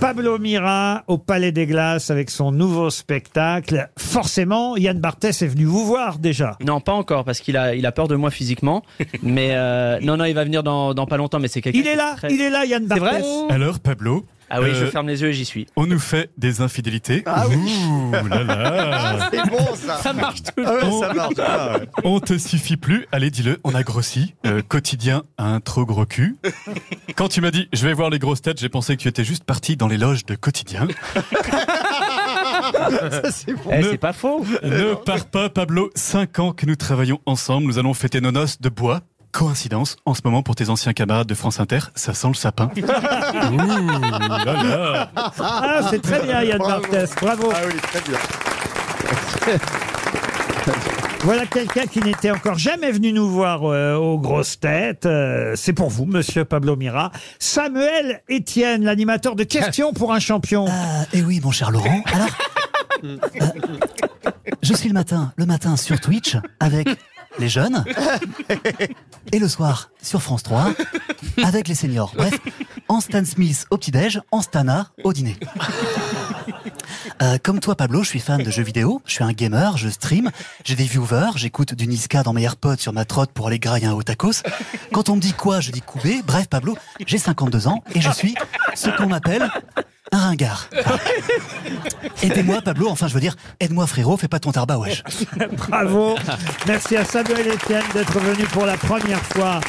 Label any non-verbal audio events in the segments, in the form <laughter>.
Pablo Mira au Palais des Glaces avec son nouveau spectacle. Forcément, Yann Barthès est venu vous voir déjà. Non, pas encore, parce qu'il a, il a peur de moi physiquement. mais euh, non, non, il va venir dans, dans pas longtemps, mais c'est quelqu'un. Il est là, très- il est là, Yann C'est vrai Barthès. Alors, Pablo Ah oui, je euh, ferme les yeux et j'y suis. On nous fait des infidélités. Ah oui. Ouh là là. C'est bon ça. Ça marche tout. Ah ouais, On- ça marche. Ah ouais. On te suffit plus. Allez, dis-le, on a grossi. Euh, quotidien a un trop gros cul. Quand tu m'as dit je vais voir les grosses têtes, j'ai pensé que tu étais juste parti dans les loges de quotidien. Ça, c'est bon. Eh, pas faux. Ne pars pas, Pablo. Cinq ans que nous travaillons ensemble. Nous allons fêter nos noces de bois. Coïncidence, en ce moment pour tes anciens camarades de France Inter, ça sent le sapin. Ouh là là. Ah, c'est très bien, Yann Bravo. Barthès. Bravo. Ah oui, très bien. <laughs> Voilà quelqu'un qui n'était encore jamais venu nous voir euh, aux grosses têtes. Euh, c'est pour vous, monsieur Pablo Mira. Samuel Etienne, l'animateur de questions pour un champion. Ah, eh oui, mon cher Laurent. Alors, <laughs> euh, je suis le matin, le matin sur Twitch avec les jeunes <laughs> et le soir sur France 3 avec les seniors. Bref, en Stan Smith au petit-déj, en Stana au dîner. Euh, comme toi, Pablo, je suis fan de jeux vidéo, je suis un gamer, je stream, j'ai des viewers, j'écoute du Niska dans mes AirPods sur ma trotte pour aller grailler un haut tacos. Quand on me dit quoi, je dis Koubé. Bref, Pablo, j'ai 52 ans et je suis ce qu'on appelle un ringard. <laughs> Aidez-moi, Pablo, enfin, je veux dire, aide-moi, frérot, fais pas ton tarbat, wesh. <laughs> Bravo. Merci à Samuel Etienne d'être venu pour la première fois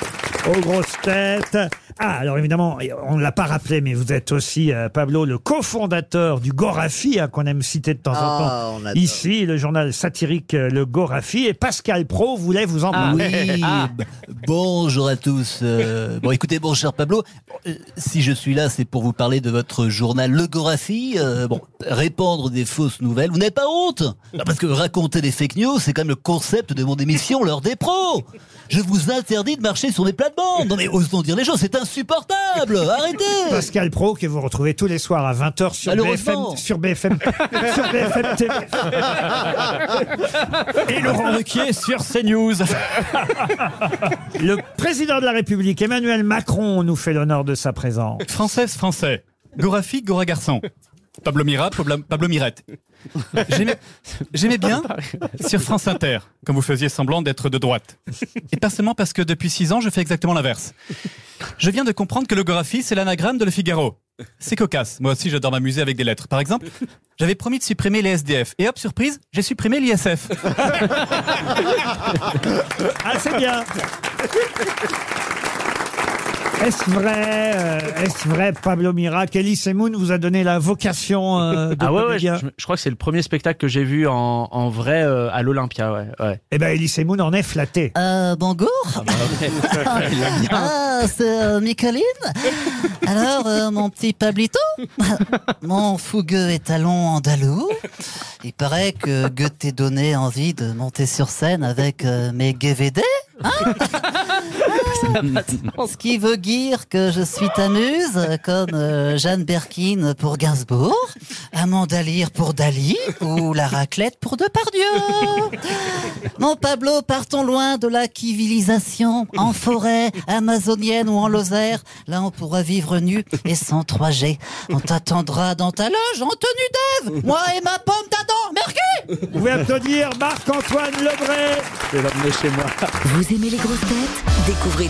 aux grosses têtes. Ah, alors évidemment, on ne l'a pas rappelé, mais vous êtes aussi, euh, Pablo, le cofondateur du Gorafi, hein, qu'on aime citer de temps en Ah, temps. adore. Ici, le journal satirique euh, Le Gorafi. Et Pascal Pro voulait vous en Ah. parler. Oui, <laughs> b- bonjour à tous. Euh, bon, écoutez, mon cher Pablo, euh, si je suis là, c'est pour vous parler de votre journal Le Gorafi. Euh, bon, répandre des fausses nouvelles, vous n'avez pas honte? Parce que raconter des fake news, c'est quand même le concept de mon émission, l'heure des pros. Je vous interdis de marcher sur des plates-bandes. Non mais osons dire les choses, c'est insupportable. Arrêtez. <laughs> Pascal Pro, que vous retrouvez tous les soirs à 20h sur BFM, Malheureusement. sur BFM, <laughs> sur BFM TV. Et Laurent Ruquier sur CNews. Le président de la République, Emmanuel Macron, nous fait l'honneur de sa présence. Française, français. Gorafi, Gora garçon. Pablo Mira, Pablo, Pablo Mirette. <laughs> J'aimais- bien sur France Inter, quand vous faisiez semblant d'être de droite. Et pas seulement parce que depuis six ans, je fais exactement l'inverse. Je viens de comprendre que le Gorafi, c'est l'anagramme de Le Figaro. C'est cocasse. Moi aussi, j'adore m'amuser avec des lettres. Par exemple, j'avais promis de supprimer les SDF. Et hop, surprise, j'ai supprimé l'ISF. <laughs> Ah, c'est bien. Est-ce vrai, euh, est-ce vrai, Pablo Mira, qu'Elie Semoun vous a donné la vocation euh, de Ah ouais, ouais, je, comédien je- je crois que c'est le premier spectacle que j'ai vu en, en vrai euh, à l'Olympia. Ouais, ouais. Eh ben, Elie Semoun en est flatté. Euh, bonjour. <laughs> Ah, c'est euh, Micheline. Alors, euh, mon petit Pablito, <laughs> mon fougueux étalon andalou, il paraît que Goethe t'ait donné envie de monter sur scène avec euh, mes GVD. Hein? <laughs> Ce qui veut dire que je suis ta muse, comme euh, Jeanne Berkin pour Gainsbourg, Amanda Lear pour Dali ou la raclette pour Depardieu. Mon Pablo, partons loin de la civilisation, en forêt, amazonienne ou en Lozère. Là, on pourra vivre nu et sans 3G. On t'attendra dans ta loge en tenue d'Ève, moi et ma pomme d'Adam. Merci Vous pouvez applaudir Marc-Antoine Lebray. Je vais l'emmener chez moi. Vous aimez les grosses têtes? Découvrez